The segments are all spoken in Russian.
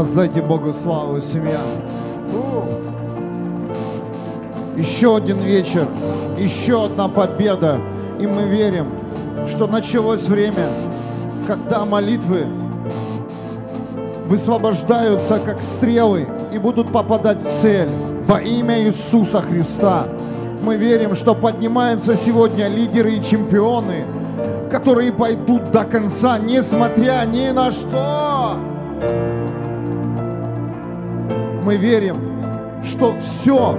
Воздайте Богу славу, семья. Еще один вечер, еще одна победа. И мы верим, что началось время, когда молитвы высвобождаются как стрелы и будут попадать в цель во имя Иисуса Христа. Мы верим, что поднимаются сегодня лидеры и чемпионы, которые пойдут до конца, несмотря ни на что. Мы верим, что все,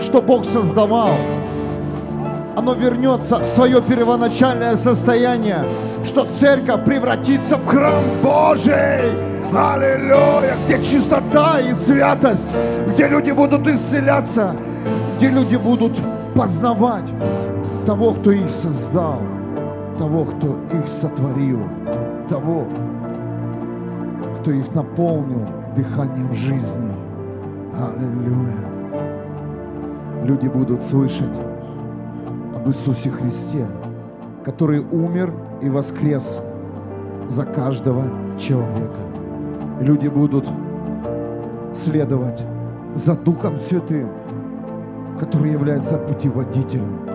что Бог создавал, оно вернется в свое первоначальное состояние, что церковь превратится в храм Божий. Аллилуйя! Где чистота и святость, где люди будут исцеляться, где люди будут познавать того, кто их создал, того, кто их сотворил, того, кто их наполнил дыханием жизни. Аллилуйя. Люди будут слышать об Иисусе Христе, который умер и воскрес за каждого человека. Люди будут следовать за Духом Святым, который является путеводителем,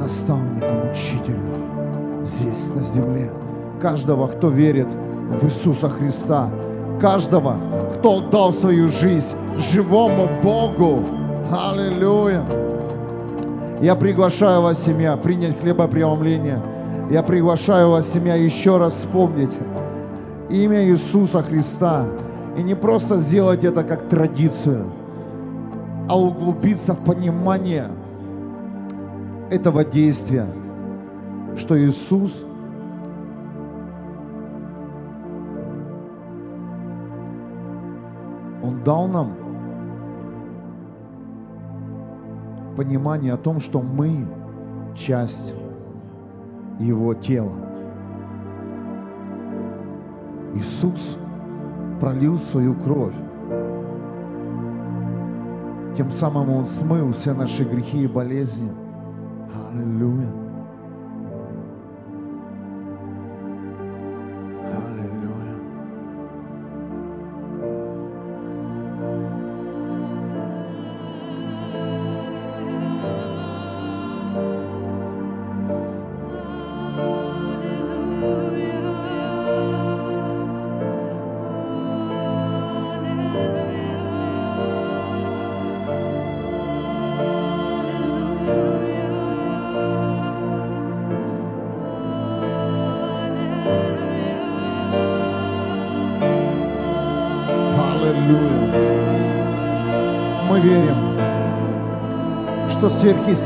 наставником, учителем здесь, на земле. Каждого, кто верит в Иисуса Христа, каждого, кто отдал свою жизнь живому Богу. Аллилуйя! Я приглашаю вас, семья, принять хлебопреломление. Я приглашаю вас, семья, еще раз вспомнить имя Иисуса Христа. И не просто сделать это как традицию, а углубиться в понимание этого действия, что Иисус Он дал нам понимание о том, что мы часть Его тела. Иисус пролил свою кровь. Тем самым Он смыл все наши грехи и болезни. Аллилуйя.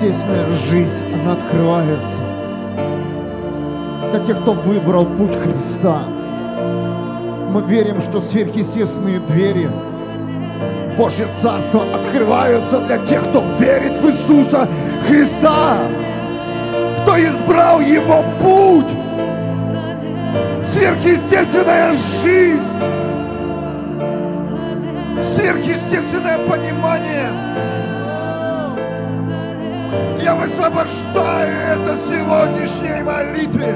Сверхъестественная жизнь, она открывается для тех, кто выбрал путь Христа. Мы верим, что сверхъестественные двери Божье Царство открываются для тех, кто верит в Иисуса Христа, кто избрал Его путь. Сверхъестественная жизнь сверхъестественное понимание. Я высвобождаю это сегодняшней молитве.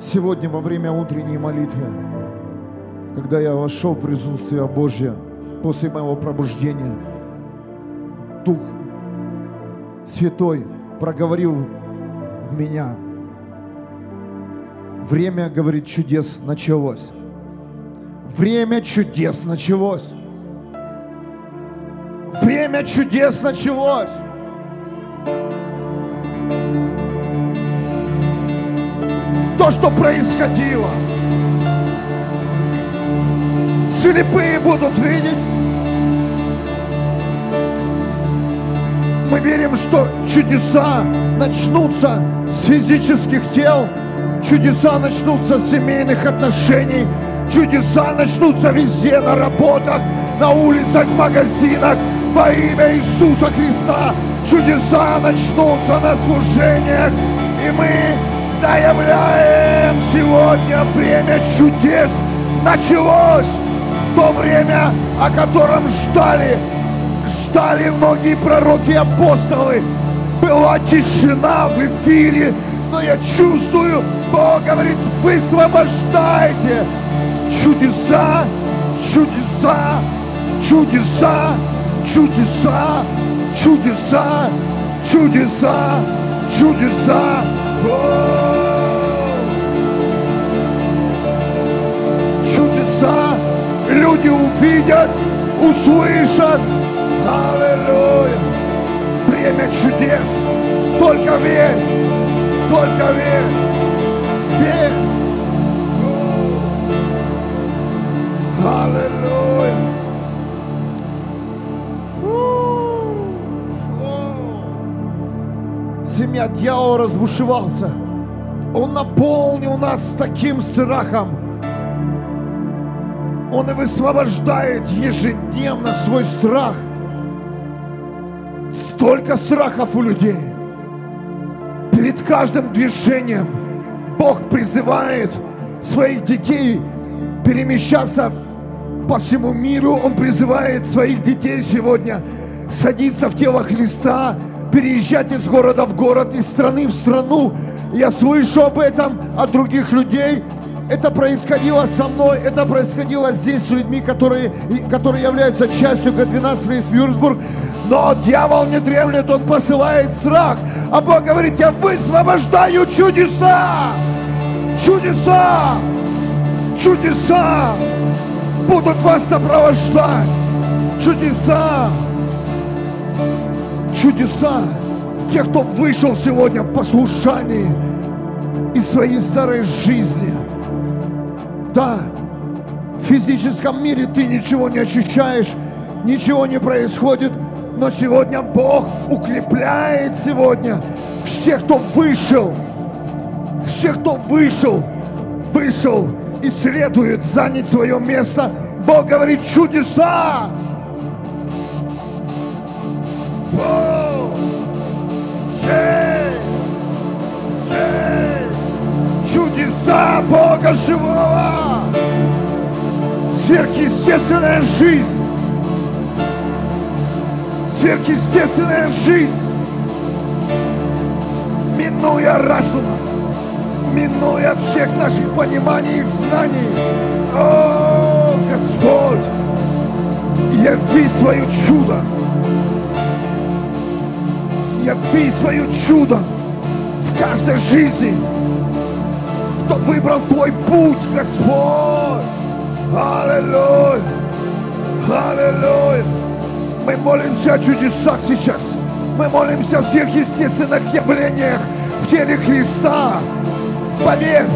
Сегодня во время утренней молитвы, когда я вошел в присутствие Божье, после моего пробуждения, Дух Святой проговорил в меня. Время, говорит, чудес началось. Время чудес началось. Время чудес началось. То, что происходило. Слепые будут видеть. Мы верим, что чудеса начнутся с физических тел, чудеса начнутся с семейных отношений, чудеса начнутся везде, на работах, на улицах, магазинах, во имя Иисуса Христа. Чудеса начнутся на служениях, и мы заявляем сегодня время чудес началось. То время о котором ждали, ждали многие пророки и апостолы. Была тишина в эфире, но я чувствую, Бог говорит, высвобождайте чудеса, чудеса, чудеса, чудеса, чудеса, чудеса, чудеса. Чудеса люди увидят, услышат. Аллилуйя. Время чудес. Только верь. Только верь. Верь. Аллилуйя. Семья дьявола разбушевался. Он наполнил нас таким страхом. Он и высвобождает ежедневно свой страх. Столько страхов у людей. Перед каждым движением Бог призывает своих детей перемещаться по всему миру. Он призывает своих детей сегодня садиться в тело Христа, переезжать из города в город, из страны в страну. Я слышу об этом от других людей. Это происходило со мной, это происходило здесь с людьми, которые, которые являются частью Г-12 Фьюрсбург. Но дьявол не дремлет, он посылает страх. А Бог говорит, я высвобождаю чудеса! Чудеса! Чудеса! Будут вас сопровождать! Чудеса! Чудеса! Те, кто вышел сегодня в послушании из своей старой жизни. Да, в физическом мире ты ничего не ощущаешь, ничего не происходит, но сегодня Бог укрепляет сегодня всех, кто вышел, всех, кто вышел, вышел и следует занять свое место. Бог говорит чудеса. О! Жень! Жень! Чудеса Бога живого! Сверхъестественная жизнь! Сверхъестественная жизнь! Минуя разума, минуя всех наших пониманий и знаний. О, Господь, яви свое чудо. Яви свое чудо в каждой жизни. Кто выбрал твой путь, Господь. Аллилуйя. Аллилуйя. Мы молимся о чудесах сейчас. Мы молимся о сверхъестественных явлениях в теле Христа. Поверь,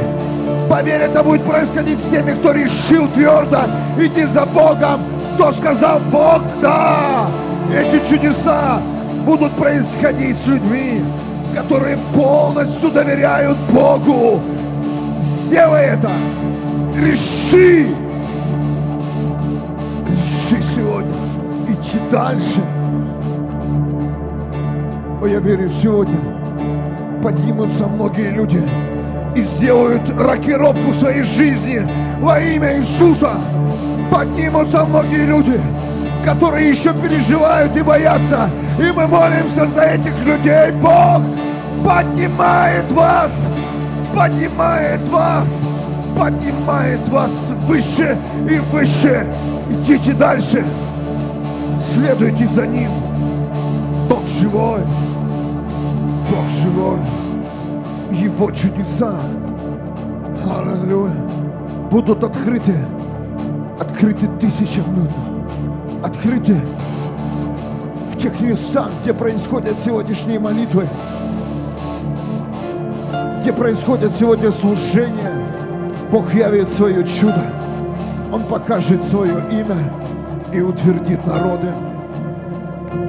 поверь, это будет происходить с теми, кто решил твердо идти за Богом, кто сказал Бог, да, эти чудеса будут происходить с людьми, которые полностью доверяют Богу. Сделай это. Реши. Дальше. О, я верю, сегодня поднимутся многие люди и сделают рокировку своей жизни во имя Иисуса. Поднимутся многие люди, которые еще переживают и боятся. И мы молимся за этих людей. Бог поднимает вас, поднимает вас, поднимает вас выше и выше. Идите дальше, следуйте за Ним. Бог живой, Бог живой. Его чудеса, аллилуйя, будут открыты, открыты тысячам людям, открыты в тех местах, где происходят сегодняшние молитвы, где происходят сегодня служения, Бог явит свое чудо. Он покажет свое имя и утвердит народы.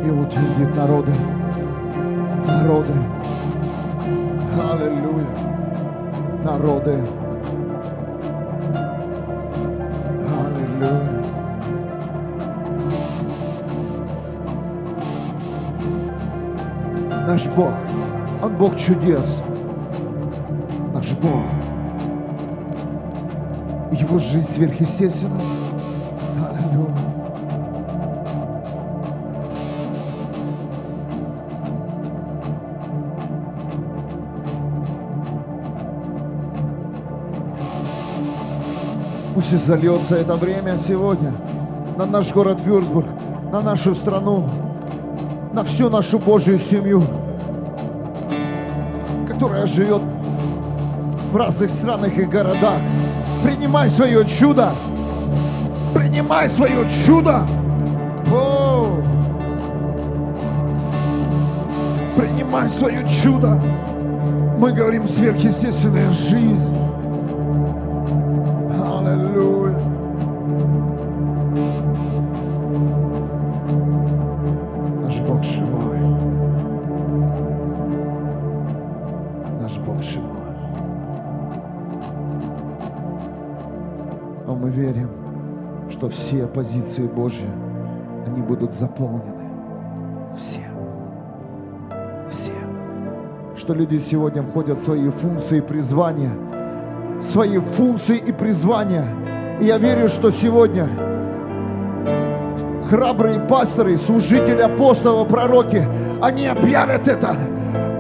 И утвердит народы. Народы. Аллилуйя. Народы. Аллилуйя. Наш Бог, Он Бог чудес. Наш Бог. Его жизнь сверхъестественна. Пусть и зальется это время сегодня на наш город Вюрсбург, на нашу страну, на всю нашу Божью семью, которая живет в разных странах и городах. Принимай свое чудо. Принимай свое чудо. О! Принимай свое чудо. Мы говорим сверхъестественная жизнь. Позиции Божьи, они будут заполнены. Все. Все. Что люди сегодня входят в свои функции и призвания. Свои функции и призвания. И я верю, что сегодня храбрые пасторы, служители, апостолы, пророки, они объявят это.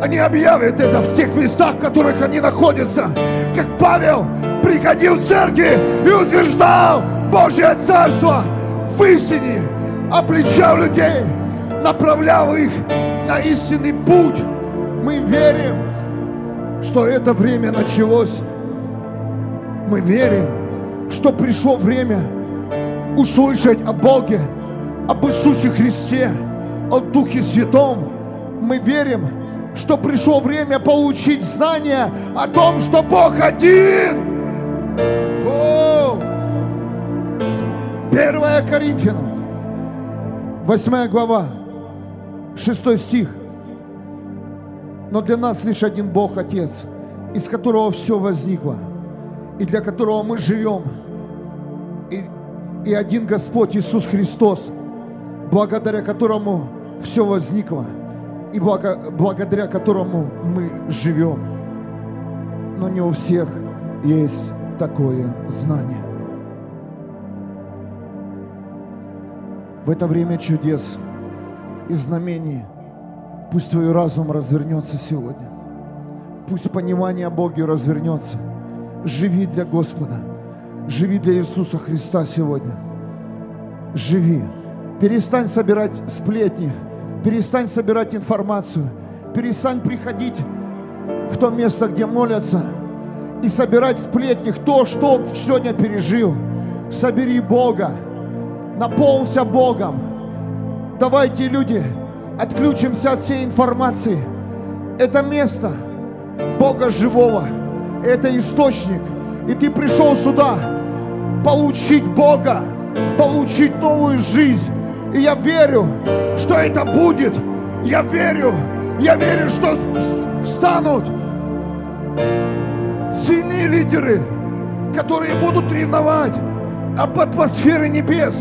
Они объявят это в тех местах, в которых они находятся. Как Павел приходил в церкви и утверждал Божье Царство в истине, обличал людей, направлял их на истинный путь. Мы верим, что это время началось. Мы верим, что пришло время услышать о Боге, об Иисусе Христе, о Духе Святом. Мы верим, что пришло время получить знания о том, что Бог один. 1 Коринфянам, 8 глава, 6 стих. Но для нас лишь один Бог Отец, из которого все возникло, и для которого мы живем, и, и один Господь Иисус Христос, благодаря которому все возникло, и благо- благодаря которому мы живем. Но не у всех есть такое знание. В это время чудес и знамений пусть твой разум развернется сегодня. Пусть понимание Боге развернется. Живи для Господа. Живи для Иисуса Христа сегодня. Живи. Перестань собирать сплетни. Перестань собирать информацию. Перестань приходить в то место, где молятся, и собирать сплетни, кто что сегодня пережил. Собери Бога, наполнься Богом. Давайте, люди, отключимся от всей информации. Это место Бога живого, это источник. И ты пришел сюда получить Бога, получить новую жизнь. И я верю, что это будет. Я верю, я верю, что встанут сильные лидеры, которые будут ревновать об атмосфере небес.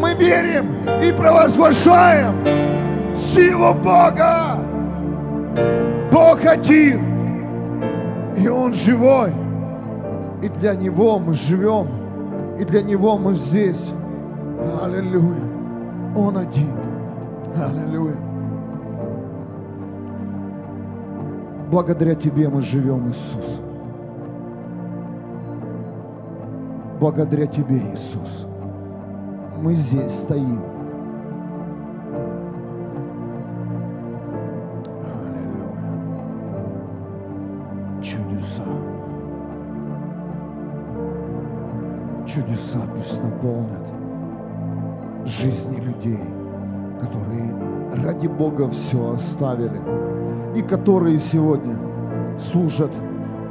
Мы верим и провозглашаем силу Бога. Бог один, и Он живой. И для Него мы живем, и для Него мы здесь. Аллилуйя. Он один. Аллилуйя. Благодаря Тебе мы живем, Иисус. Благодаря Тебе, Иисус. Мы здесь стоим. Чудеса. Чудеса пусть наполнят жизни людей, которые ради Бога все оставили и которые сегодня служат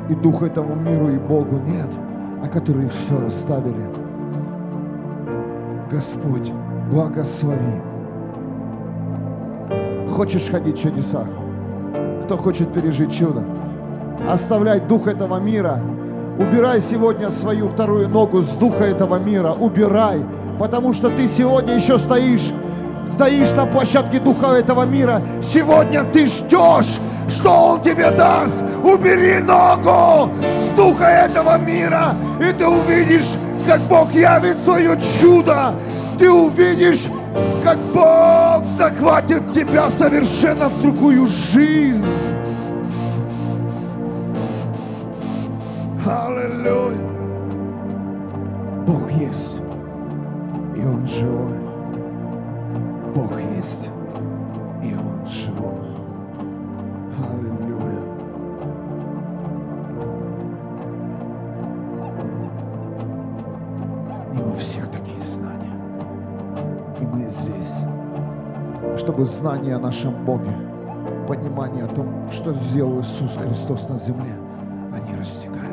и Духу этому миру, и Богу нет, а которые все оставили. Господь, благослови. Хочешь ходить в чудесах? Кто хочет пережить чудо? Оставляй дух этого мира. Убирай сегодня свою вторую ногу с духа этого мира. Убирай, потому что ты сегодня еще стоишь стоишь на площадке духа этого мира, сегодня ты ждешь, что Он тебе даст. Убери ногу с духа этого мира, и ты увидишь, как Бог явит свое чудо. Ты увидишь, как Бог захватит тебя совершенно в другую жизнь. Аллилуйя. Бог есть, и Он живой. Бог есть, и Он живой. Аллилуйя. Не у всех такие знания. И мы здесь, чтобы знание о нашем Боге, понимание о том, что сделал Иисус Христос на земле, они растекались,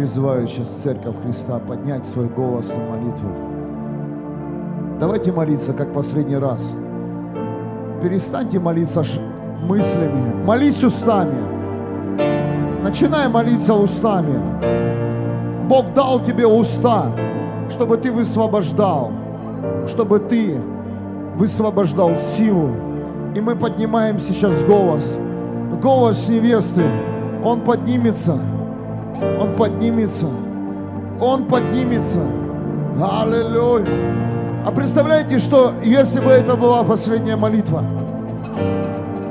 призываю сейчас Церковь Христа поднять свой голос на молитву. Давайте молиться, как последний раз. Перестаньте молиться мыслями. Молись устами. Начинай молиться устами. Бог дал тебе уста, чтобы ты высвобождал, чтобы ты высвобождал силу. И мы поднимаем сейчас голос. Голос невесты. Он поднимется. Он поднимется. Он поднимется. Аллилуйя. А представляете, что если бы это была последняя молитва,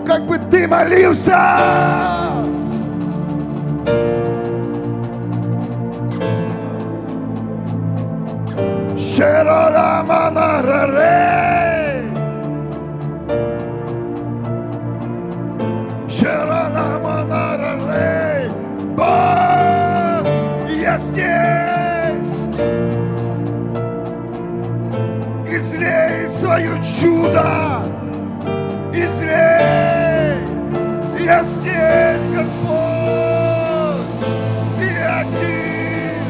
как бы ты молился? Шераламанараре. Чудо, излей, я здесь, Господь, Ты один,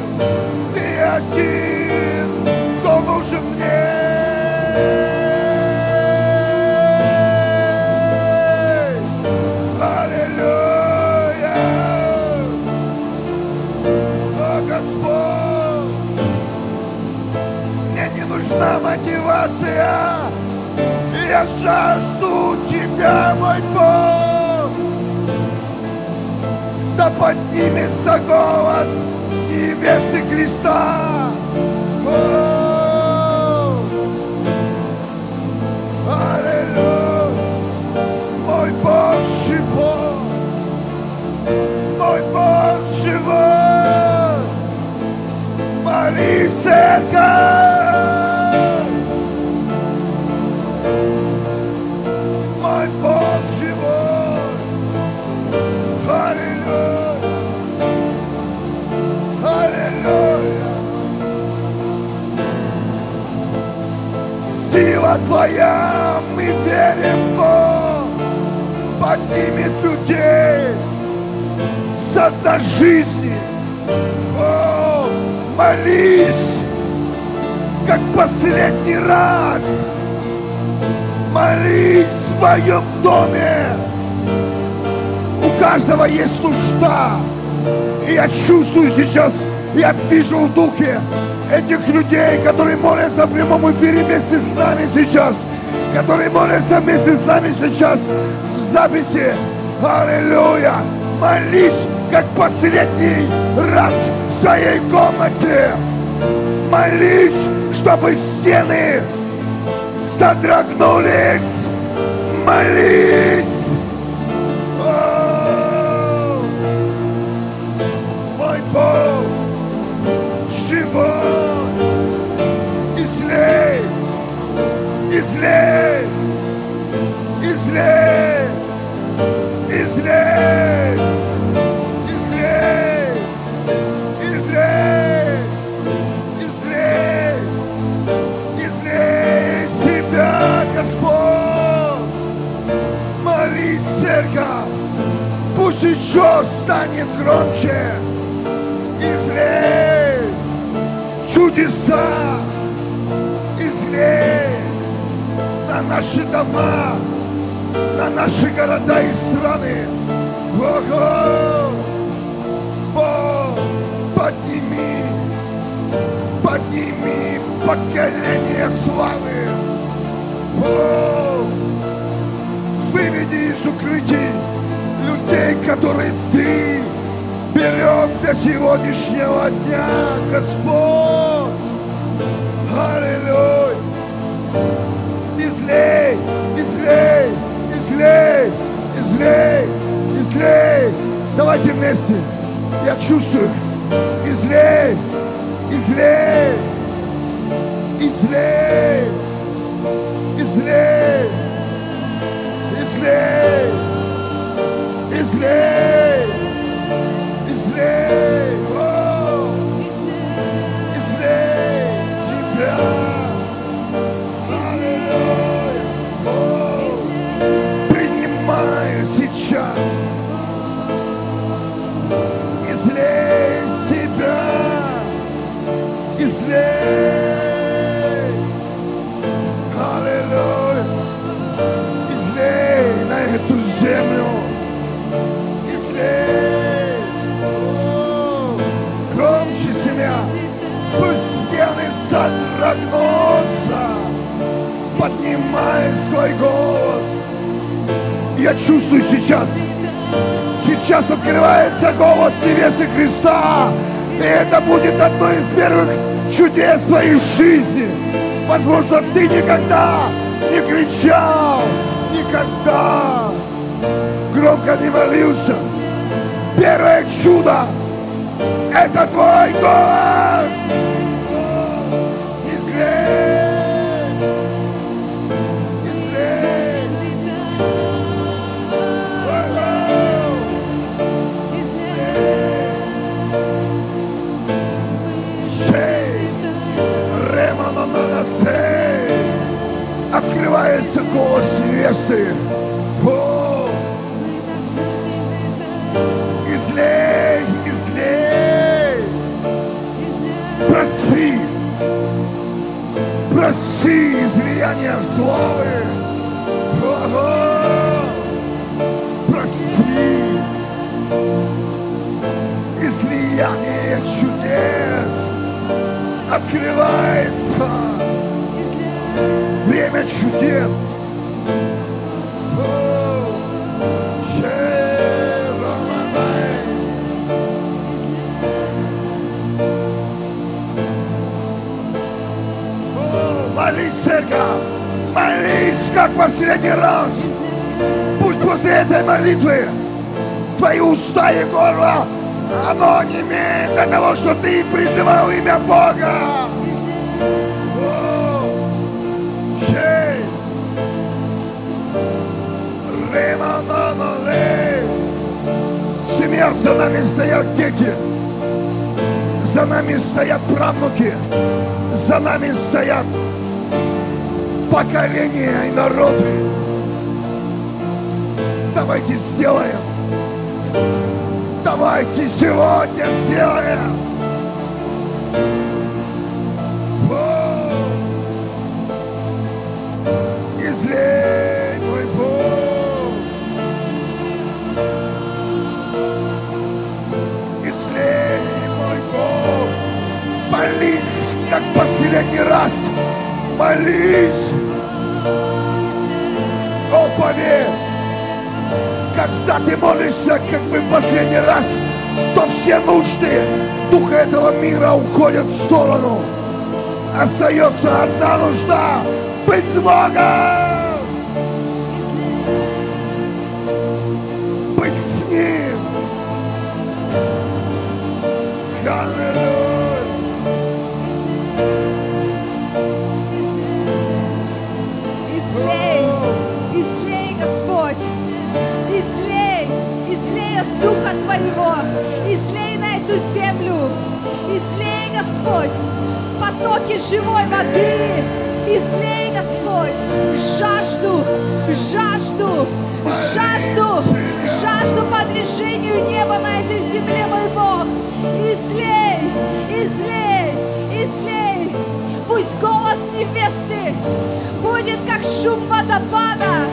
Ты один, кто нужен мне. Нужна мотивация. Я жажду Тебя, мой Бог. Да поднимется голос невесты Христа. О! Аллилуйя! Мой Бог живой. Мой Бог живой. Молись, церковь! Сила Твоя, мы верим, Бог, поднимет людей за дна жизни. О, молись, как последний раз. Молись в своем доме. У каждого есть нужда. И я чувствую сейчас, я вижу в духе этих людей, которые молятся в прямом эфире вместе с нами сейчас, которые молятся вместе с нами сейчас в записи. Аллилуйя! Молись, как последний раз в своей комнате. Молись, чтобы стены содрогнулись. Молись. Излей, излей, излей, излей, излей, излей, себя, Господь. Молись, церковь, пусть еще станет громче. Излей чудеса, излей на наши дома, на наши города и страны. Ого! Бог, подними, подними поколение славы. О, выведи из укрытий людей, которые ты берег для сегодняшнего дня, Господь. Аллилуйя. Излей, излей, излей, излей, излей. Давайте вместе. Я чувствую. Излей, излей, излей, излей, излей, Поднимай свой голос. Я чувствую сейчас, сейчас открывается голос невесты Христа. И это будет одно из первых чудес твоей жизни. Возможно, ты никогда не кричал, никогда громко не молился. Первое чудо – это твой голос. Голос невесты. О, излей, излей. Проси, проси излияния славы. Ого! Проси излияние чудес открывается. Время чудес. Молись, церковь! Молись, как последний раз! Пусть после этой молитвы твои уста и горло, оно не имеет для того, что ты призывал имя Бога. Ремананолей. Семья, за нами стоят дети. За нами стоят правнуки. За нами стоят поколения и народы. Давайте сделаем. Давайте сегодня сделаем. О! Излей последний раз. Молись. О, поверь. Когда ты молишься, как бы в последний раз, то все нужды духа этого мира уходят в сторону. Остается одна нужда — быть с Богом, эту землю, излей, Господь, потоки живой воды, излей, Господь, жажду, жажду, жажду, жажду по движению неба на этой земле, мой Бог, излей, излей, излей, пусть голос невесты будет как шум водопада.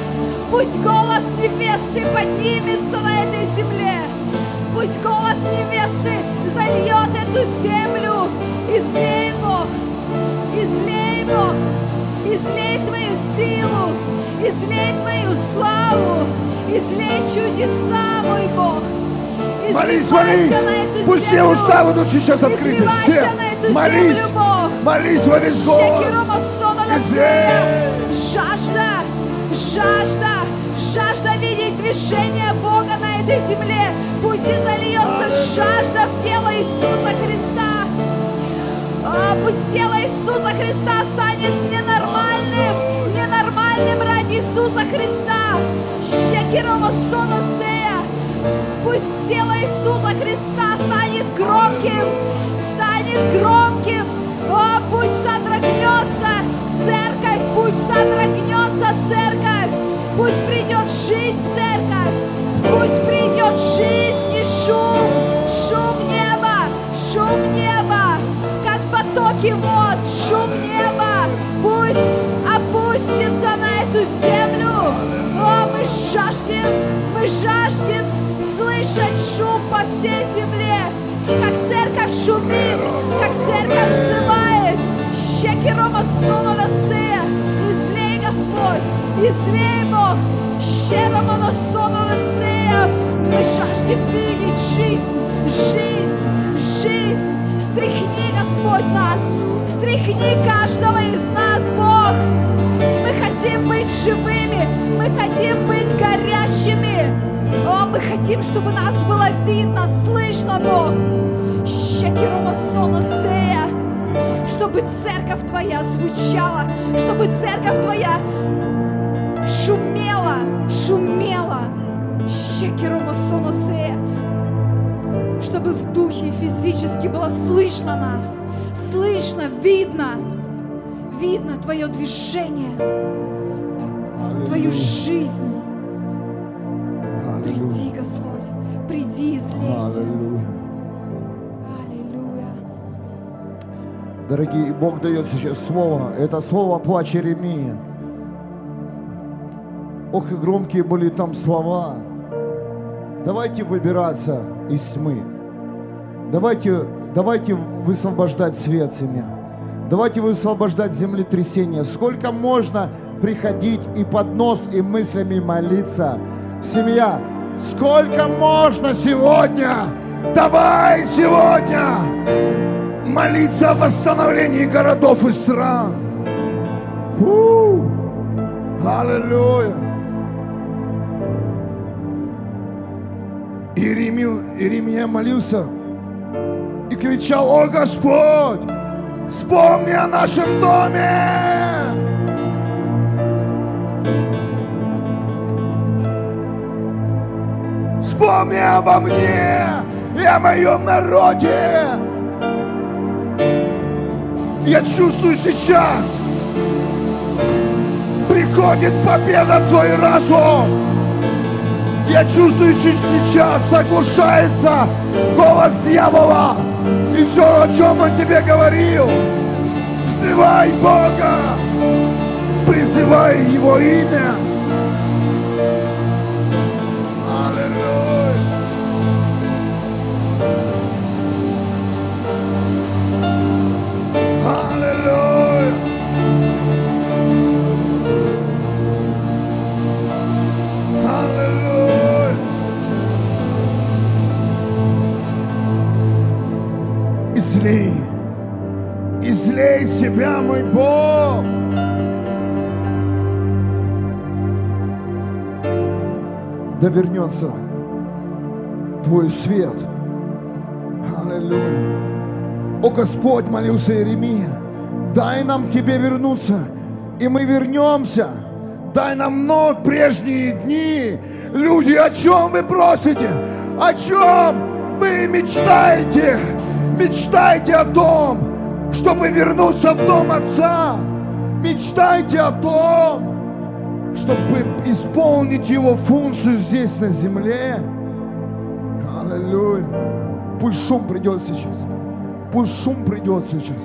Пусть голос невесты поднимется на этой земле. Пусть голос невесты зальет эту землю. Излей, Бог, излей, Бог, излей Твою силу, излей Твою славу, излей чудеса, мой Бог. Молись, молись. на эту Пусть все уста будут сейчас открыты. Все. Молись. землю. Молись во весь голос. Жажда, жажда, жажда видеть движение Бога этой земле. Пусть и зальется жажда в тело Иисуса Христа. А, пусть тело Иисуса Христа станет ненормальным, ненормальным ради Иисуса Христа. Шекерома соносея. Пусть тело Иисуса Христа станет громким, станет громким. О, пусть содрогнется церковь, пусть содрогнется церковь. Пусть придет жизнь, церковь. Пусть придет жизнь и шум, шум неба, шум неба, как потоки вод, шум неба. Пусть опустится на эту землю. О, мы жаждем, мы жаждем слышать шум по всей земле, как церковь шумит, как церковь взывает. Щекерома сунула сея, излей, Господь, излей, Бог, щерома насунула сея. Мы жаждем видеть жизнь, жизнь, жизнь. Встряхни, Господь, нас, встряхни каждого из нас, Бог. Мы хотим быть живыми, мы хотим быть горящими. О, мы хотим, чтобы нас было видно, слышно, Бог. Щекерума соносея. Чтобы церковь Твоя звучала, чтобы церковь Твоя шумела, шумела. Чтобы в духе и физически было слышно нас, слышно, видно, видно Твое движение, Твою жизнь. Приди, Господь, приди и излейся. Аллилуйя. Аллилуйя. Дорогие, Бог дает сейчас слово. Это слово плач Иеремии. Ох, и громкие были там слова. Давайте выбираться из тьмы. Давайте, давайте высвобождать свет семья. Давайте высвобождать землетрясение. Сколько можно приходить и под нос, и мыслями молиться. Семья, сколько можно сегодня? Давай сегодня молиться о восстановлении городов и стран. Фу! Аллилуйя! Иеремия, Иеремия молился и кричал, о Господь, вспомни о нашем доме! Вспомни обо мне и о моем народе! Я чувствую сейчас, приходит победа в твой разум. Я чувствую, что сейчас оглушается голос дьявола. И все, о чем он тебе говорил, взывай Бога, призывай Его имя. Излей себя, мой Бог. Да вернется Твой свет. Аллилуйя. О Господь, молился Иеремия, дай нам к Тебе вернуться, и мы вернемся. Дай нам вновь прежние дни. Люди, о чем вы просите? О чем вы мечтаете? Мечтайте о том, чтобы вернуться в дом Отца. Мечтайте о том, чтобы исполнить Его функцию здесь на земле. Аллилуйя. Пусть шум придет сейчас. Пусть шум придет сейчас.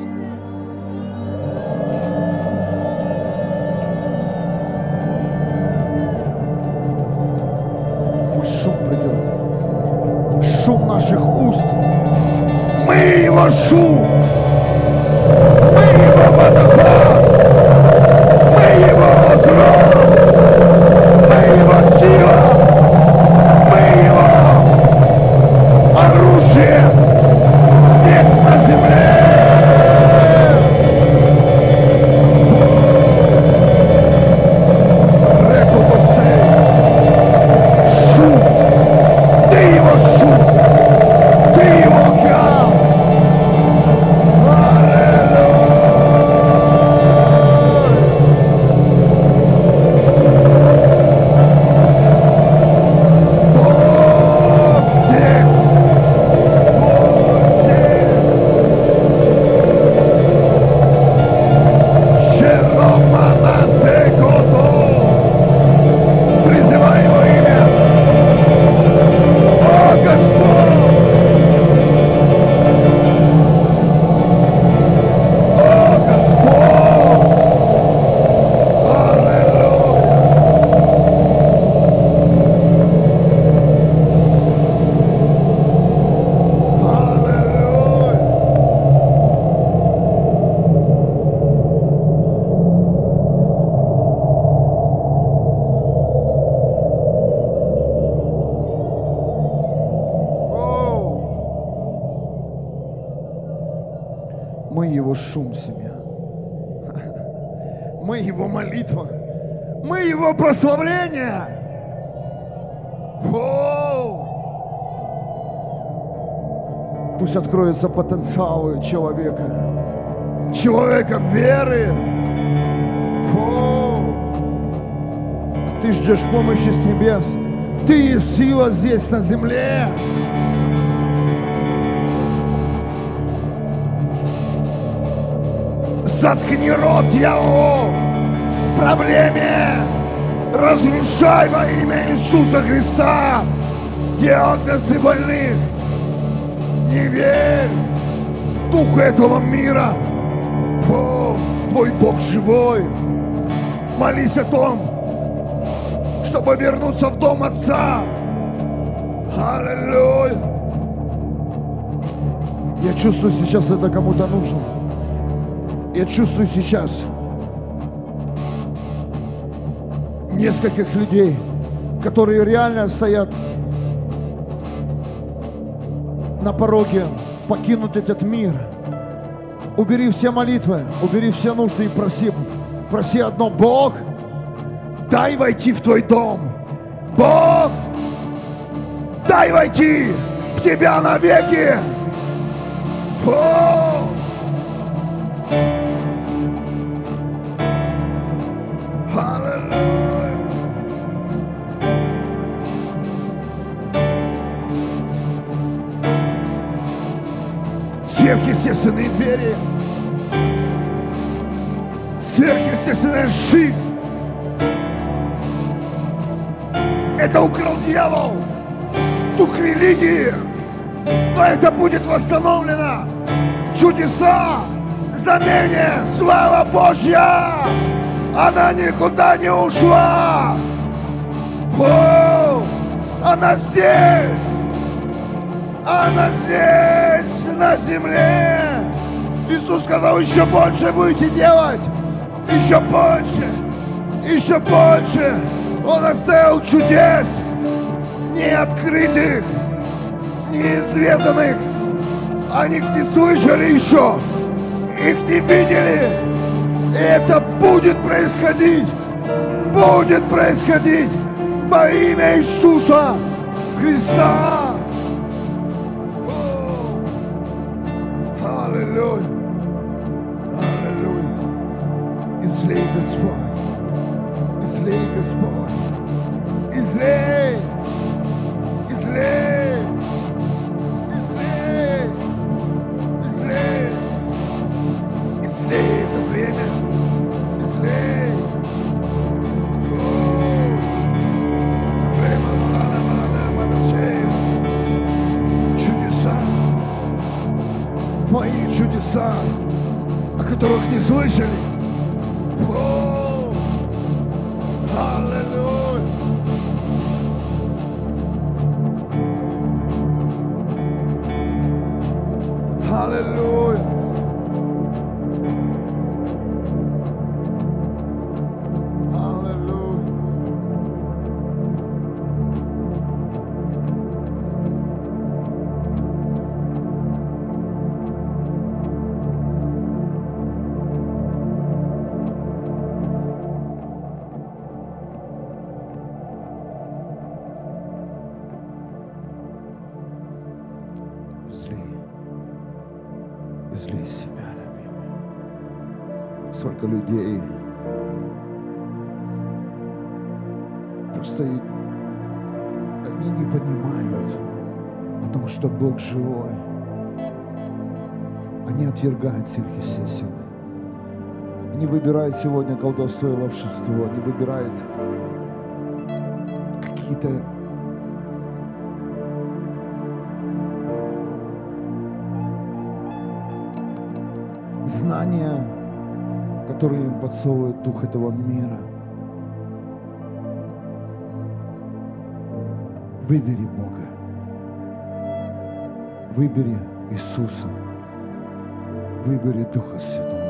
Пусть шум придет. Шум наших уст. Мы его шум. Allah. Пусть откроется потенциал человека. Человека веры. О! Ты ждешь помощи с небес. Ты сила здесь на земле. Заткни рот дьяволу! Проблеме! Разрушай во имя Иисуса Христа диагнозы больных! Не верь духу этого мира! О, твой Бог живой! Молись о том, чтобы вернуться в дом Отца! Аллилуйя! Я чувствую, сейчас это кому-то нужно. Я чувствую сейчас нескольких людей, которые реально стоят на пороге покинуть этот мир. Убери все молитвы, убери все нужды и проси, проси одно, Бог, дай войти в твой дом. Бог, дай войти в тебя навеки. О! Сверхъестественные двери. Сверхъестественная жизнь. Это украл дьявол. Дух религии. Но это будет восстановлено. Чудеса, знамения, слава Божья. Она никуда не ушла. О, она здесь. Она здесь, на земле. Иисус сказал, еще больше будете делать. Еще больше. Еще больше. Он оставил чудес, неоткрытых, неизведанных. Они их не слышали еще, их не видели. И это будет происходить, будет происходить во имя Иисуса Христа. Излей, Господь, излей, Господь, излей, излей, излей, излей, излей это время, излей. Чудеса, твои чудеса, о которых не слышали. О, просто и- они не понимают о том, что Бог живой. Они отвергают сверхъестественное. Они выбирают сегодня колдовство и волшебство. Они выбирают какие-то знания, которые им подсовывает дух этого мира. Выбери Бога. Выбери Иисуса. Выбери Духа Святого.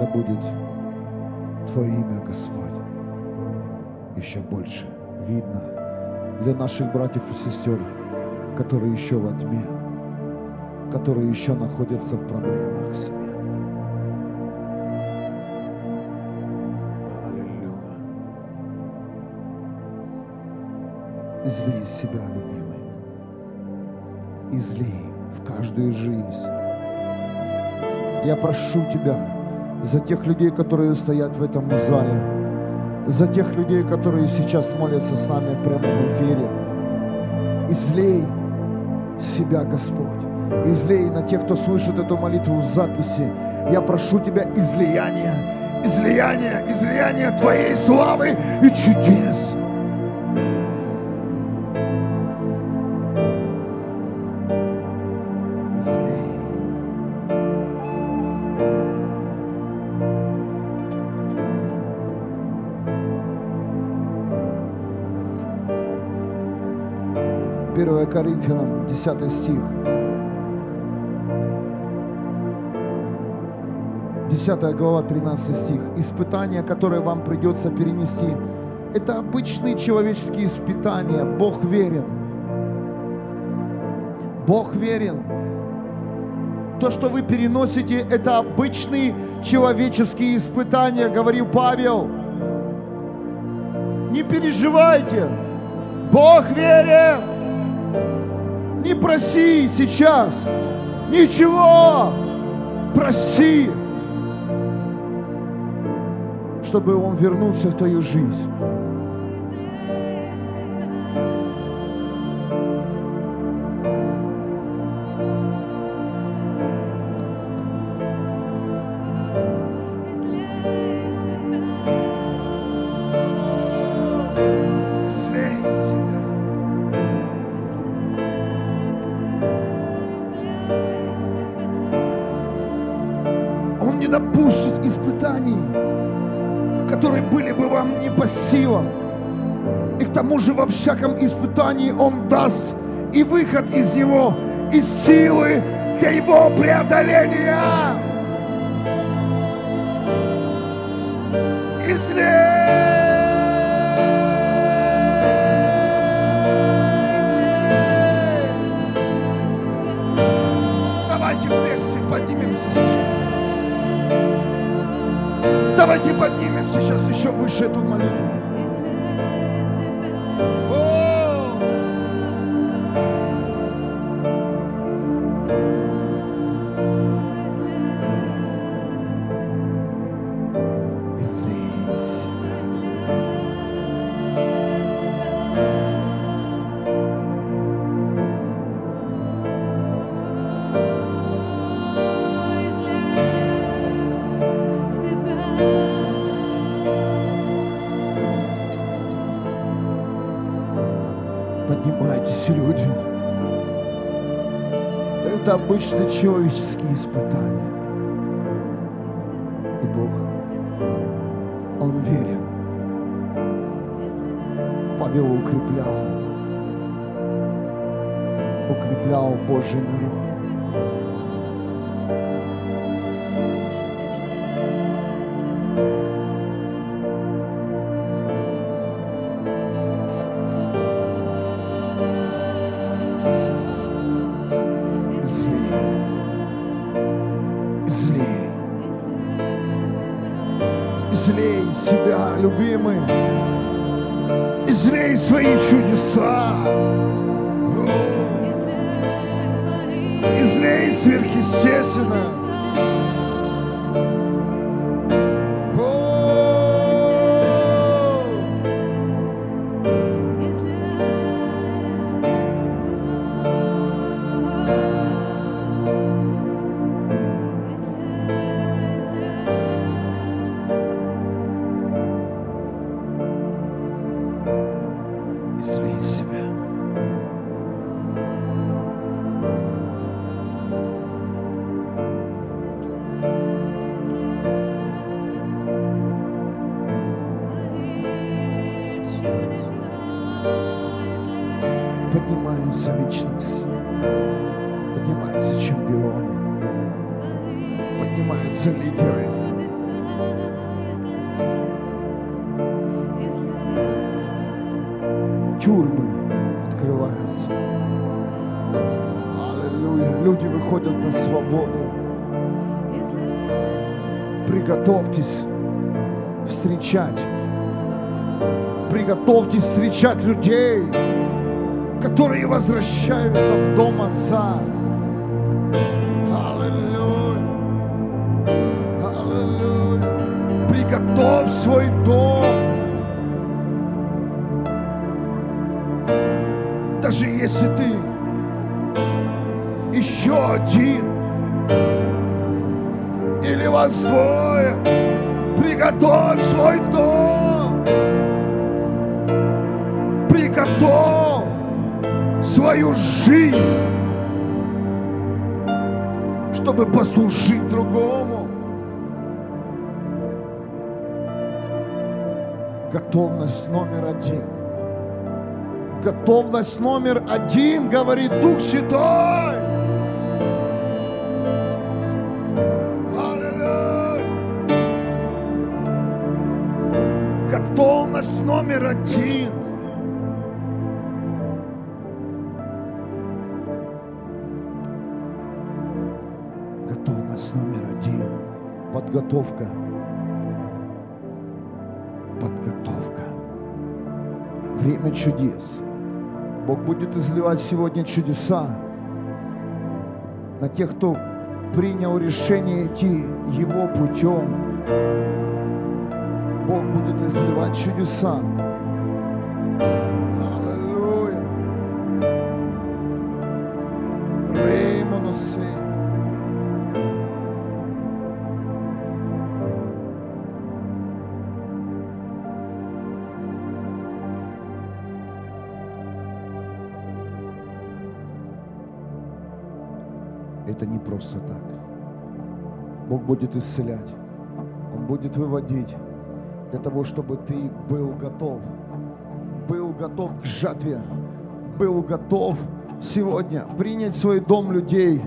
Да будет Твое имя, Господь, еще больше видно для наших братьев и сестер, которые еще во тьме, которые еще находятся в проблемах Излей из себя, любимый. Излей в каждую жизнь. Я прошу Тебя за тех людей, которые стоят в этом зале, за тех людей, которые сейчас молятся с нами в прямом эфире. Излей себя, Господь. Излей на тех, кто слышит эту молитву в записи. Я прошу Тебя излияния, излияния, излияния Твоей славы и чудес. 1 Коринфянам, 10 стих. 10 глава, 13 стих. Испытания, которые вам придется перенести, это обычные человеческие испытания. Бог верен. Бог верен. То, что вы переносите, это обычные человеческие испытания, говорил Павел. Не переживайте. Бог верен. Не проси сейчас. Ничего. Проси чтобы Он вернулся в твою жизнь. Всяком испытании Он даст и выход из него, и силы для его преодоления. Излей! Давайте вместе поднимемся сейчас. Давайте поднимем сейчас еще выше эту молитву. Обычные человеческие испытания. Поднимается личность. Поднимаются чемпионы. Поднимаются лидеры. Тюрьмы открываются. Аллилуйя. Люди выходят на свободу. Приготовьтесь встречать Приготовьтесь встречать людей, которые возвращаются в дом Отца. Аллилуйя. Аллилуйя. Приготовь свой дом. Даже если ты еще один или вас свою жизнь, чтобы послужить другому. Готовность номер один. Готовность номер один, говорит Дух Святой. Готовность номер один. Подготовка. Подготовка. Время чудес. Бог будет изливать сегодня чудеса на тех, кто принял решение идти Его путем. Бог будет изливать чудеса. Аллилуйя. Ремонусе. Это не просто так. Бог будет исцелять. Он будет выводить для того, чтобы ты был готов. Был готов к жатве. Был готов сегодня принять в свой дом людей,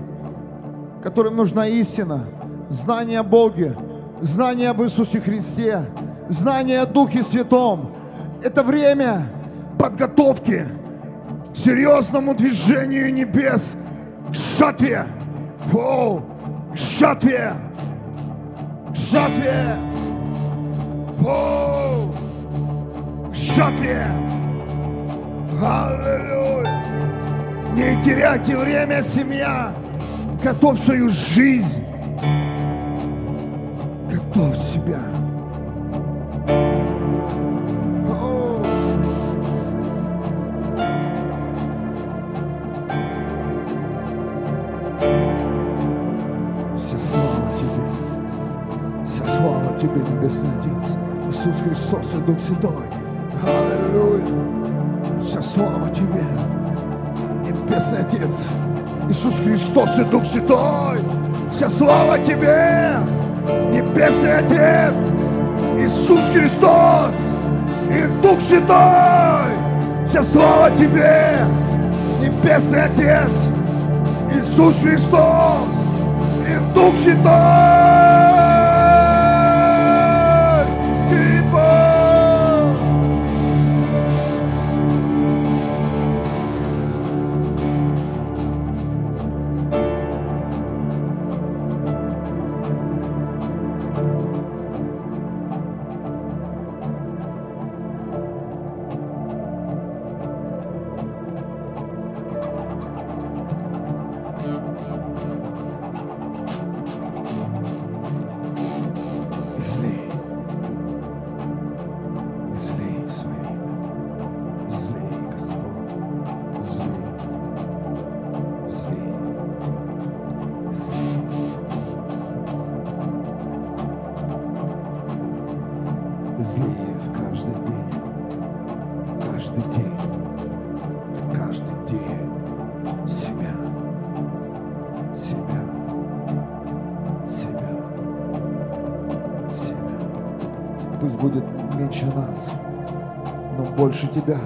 которым нужна истина, знание о Боге, знание об Иисусе Христе, знание о Духе Святом. Это время подготовки к серьезному движению небес, к жатве. Воу! К жатве! К жатве! Воу! К жатве! Аллилуйя! Не теряйте время, семья! Готовь свою жизнь! Готовь себя! Отец. Иисус Христос и Дух Святой. Аллилуйя. Вся слава Тебе, Небесный Отец. Иисус Христос и Дух Святой. Вся слава Тебе, Небесный Отец. Иисус Христос и Дух Святой. Вся слава Тебе, Небесный Отец. Иисус Христос и Дух Святой! Больше Тебя.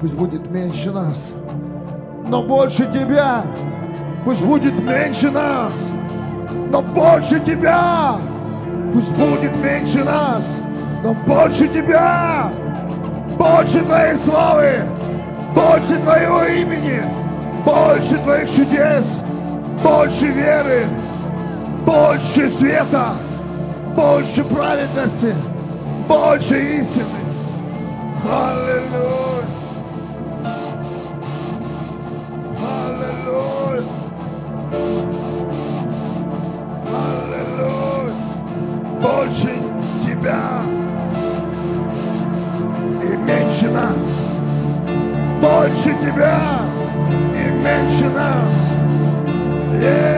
Пусть будет меньше нас, но больше Тебя. Пусть будет меньше нас, но больше Тебя. Пусть будет меньше нас, но больше Тебя. Больше Твоей славы, больше Твоего имени, больше Твоих чудес, больше веры, больше света, больше праведности, больше истины. Аллилуйя. Аллилуйя. Аллилуйя. Больше Тебя и меньше нас. Больше Тебя и меньше нас. Yeah.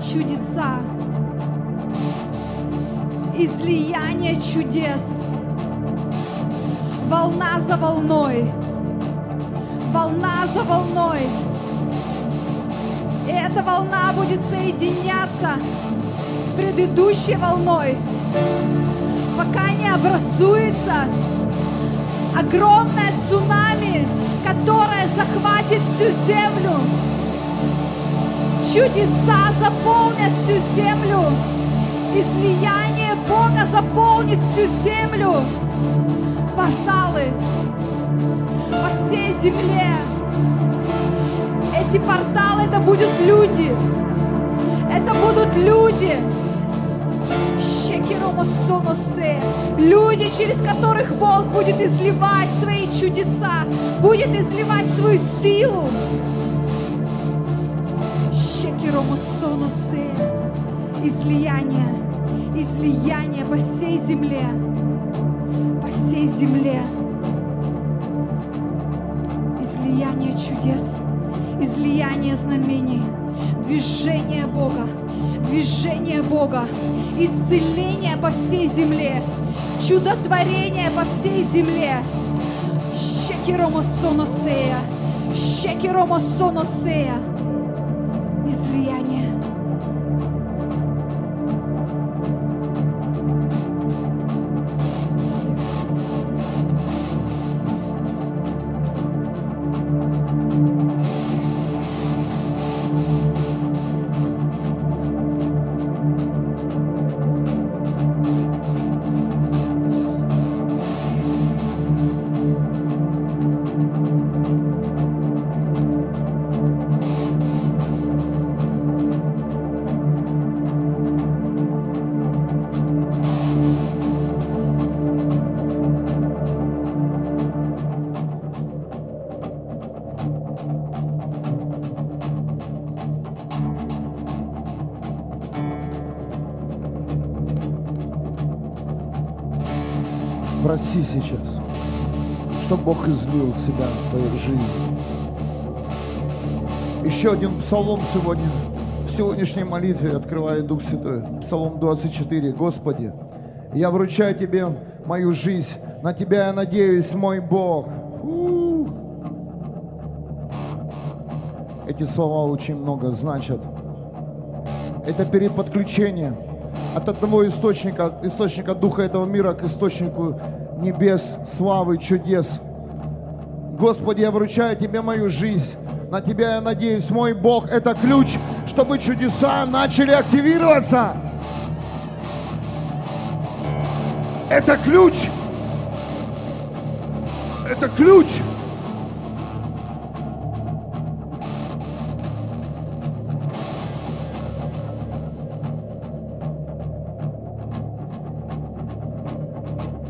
Чудеса. Излияние чудес. Волна за волной волна за волной. И эта волна будет соединяться с предыдущей волной, пока не образуется огромное цунами, которое захватит всю землю. Чудеса заполнят всю землю. Излияние Бога заполнит всю землю. Порталы по всей земле. Эти порталы это будут люди. Это будут люди. Люди, через которых Бог будет изливать свои чудеса, будет изливать свою силу. Щекиромосоносе. Излияние, излияние по всей земле, по всей земле излияние чудес, излияние знамений, движение Бога, движение Бога, исцеление по всей земле, чудотворение по всей земле. Щекиромосоносея, щекиромосоносея, излияние. Бог излил себя в твою жизнь. Еще один псалом сегодня, в сегодняшней молитве открывает Дух Святой. Псалом 24. Господи, я вручаю Тебе мою жизнь, на Тебя я надеюсь, мой Бог. У. Эти слова очень много значат. Это перед подключением от одного источника, источника духа этого мира к источнику небес, славы, чудес. Господи, я вручаю Тебе мою жизнь. На Тебя я надеюсь. Мой Бог – это ключ, чтобы чудеса начали активироваться. Это ключ. Это ключ.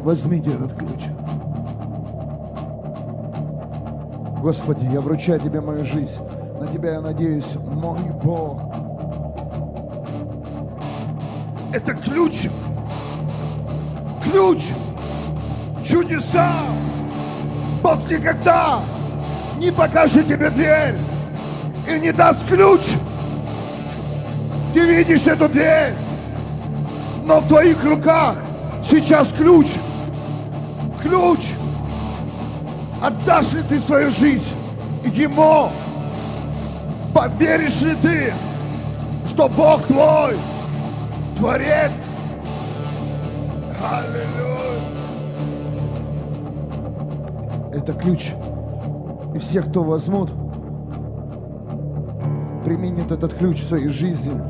Возьмите этот ключ. Господи, я вручаю Тебе мою жизнь. На Тебя я надеюсь, мой Бог. Это ключ. Ключ. Чудеса. Бог никогда не покажет тебе дверь и не даст ключ. Ты видишь эту дверь, но в твоих руках сейчас ключ. Ключ. Отдашь ли ты свою жизнь Ему. Поверишь ли ты, что Бог твой, Творец? Аллилуйя. Это ключ. И все, кто возьмут, применят этот ключ в своей жизни,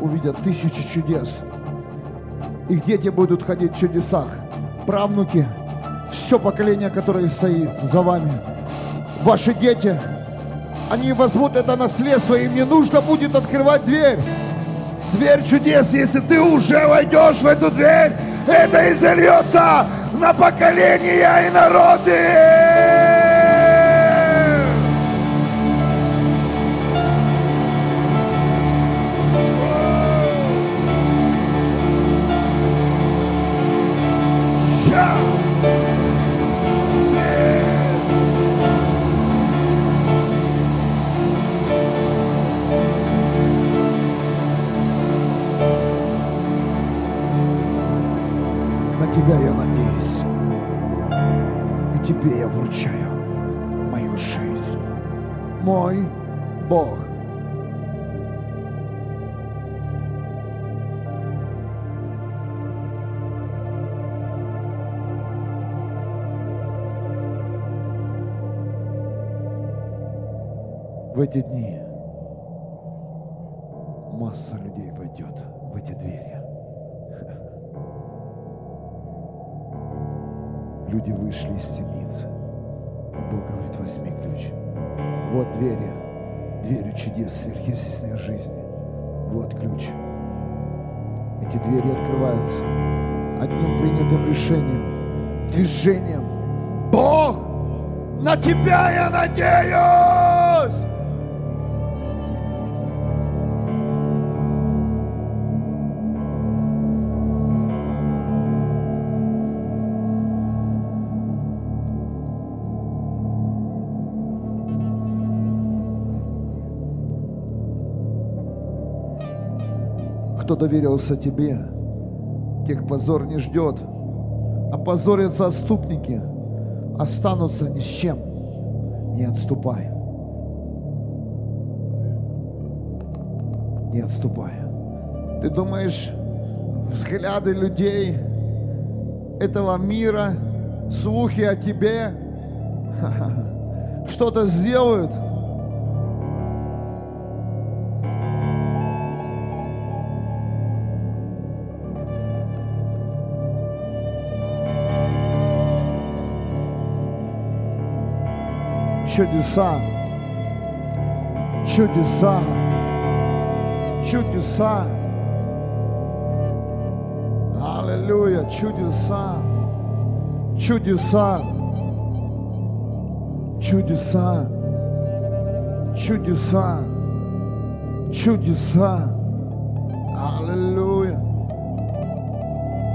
увидят тысячи чудес. Их дети будут ходить в чудесах. Правнуки, все поколение, которое стоит за вами. Ваши дети, они возьмут это наследство, им не нужно будет открывать дверь. Дверь чудес, если ты уже войдешь в эту дверь, это и зальется на поколения и народы. Тебя я надеюсь. И тебе я вручаю мою жизнь. Мой Бог. В эти дни масса людей войдет в эти двери. Люди вышли из темницы. И Бог говорит, возьми ключ. Вот двери, двери чудес сверхъестественной жизни. Вот ключ. Эти двери открываются одним принятым решением, движением. Бог, на Тебя я надеюсь! Кто доверился тебе, тех позор не ждет. Опозорятся отступники, останутся ни с чем. Не отступай. Не отступай. Ты думаешь, взгляды людей этого мира, слухи о тебе что-то сделают – чудеса, чудеса, чудеса. Аллилуйя, чудеса, чудеса, чудеса, чудеса, чудеса. Аллилуйя,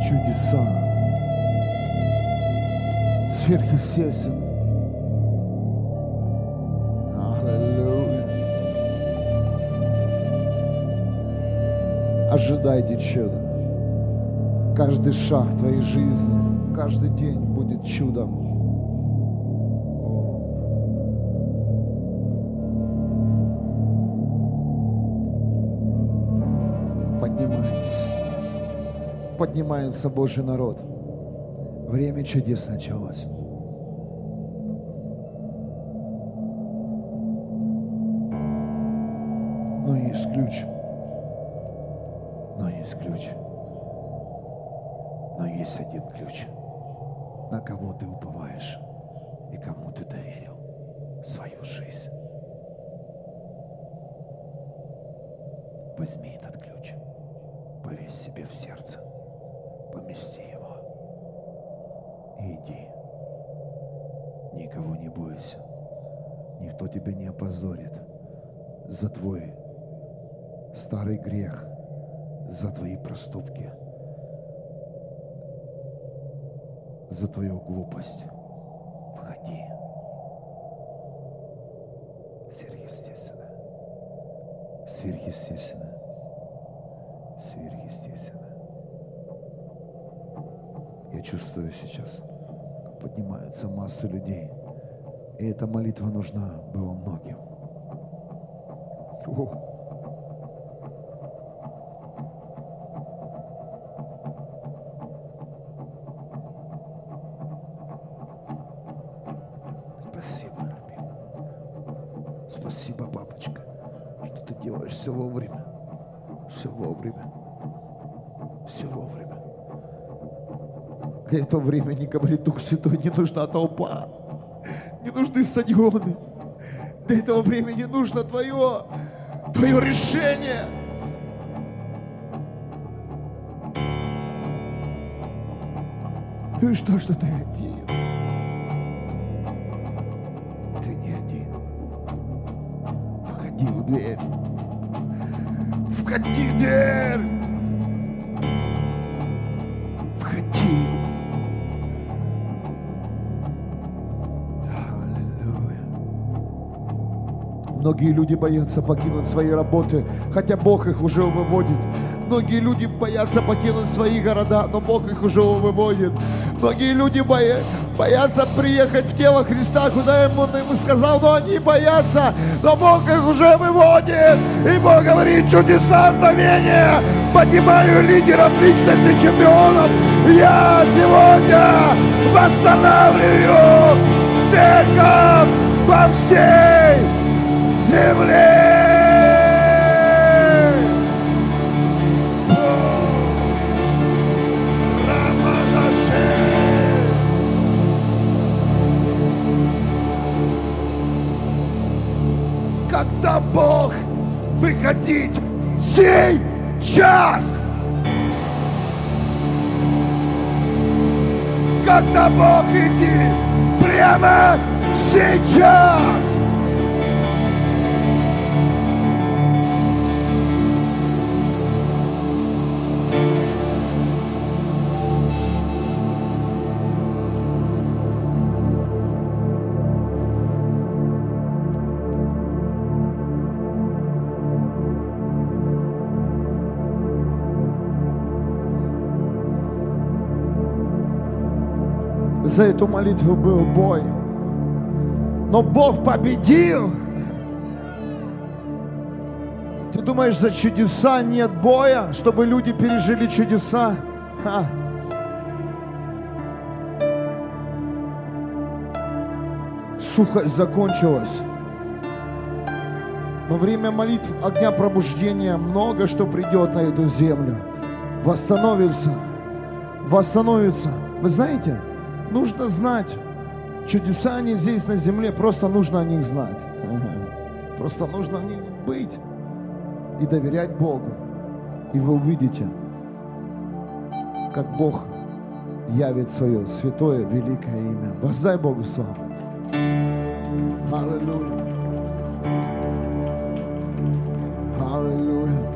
чудеса. Сверхъестественно. Ожидайте чуда. Каждый шаг твоей жизни, каждый день будет чудом. Поднимайтесь. Поднимается Божий народ. Время чудес началось. Но есть ключ ключ. Но есть один ключ. На кого ты уповаешь и кому ты доверил свою жизнь. Возьми этот ключ, повесь себе в сердце, помести его и иди. Никого не бойся, никто тебя не опозорит за твой старый грех – за твои проступки, за твою глупость. Входи. Сверхъестественно. Сверхъестественно. Сверхъестественно. Я чувствую сейчас, как поднимаются массы людей И эта молитва нужна была многим. О. вовремя. Все вовремя. Для этого времени, говорит Дух Святой, не нужна толпа. Не нужны стадионы. Для этого времени нужно твое, твое решение. Ты что, что ты один? Ты не один. Входи в дверь. Входи в дверь. Входи. Аллилуйя. Многие люди боятся покинуть свои работы, хотя Бог их уже выводит. Многие люди боятся покинуть свои города, но Бог их уже выводит. Многие люди боя- боятся приехать в тело Христа, куда ему, он ему сказал, но они боятся, но Бог их уже выводит. И Бог говорит, чудеса, знамения, поднимаю лидеров, личности, чемпионов. Я сегодня восстанавливаю церковь по всей земле. Выходить сей час. Когда Бог идти прямо сейчас. За эту молитву был бой. Но Бог победил. Ты думаешь, за чудеса нет боя, чтобы люди пережили чудеса? Ха. Сухость закончилась. Во время молитв огня пробуждения много что придет на эту землю. Восстановится. Восстановится. Вы знаете, нужно знать. Чудеса они здесь, на земле, просто нужно о них знать. Просто нужно в них быть и доверять Богу. И вы увидите, как Бог явит свое святое великое имя. Воздай Богу славу. Аллилуйя. Аллилуйя.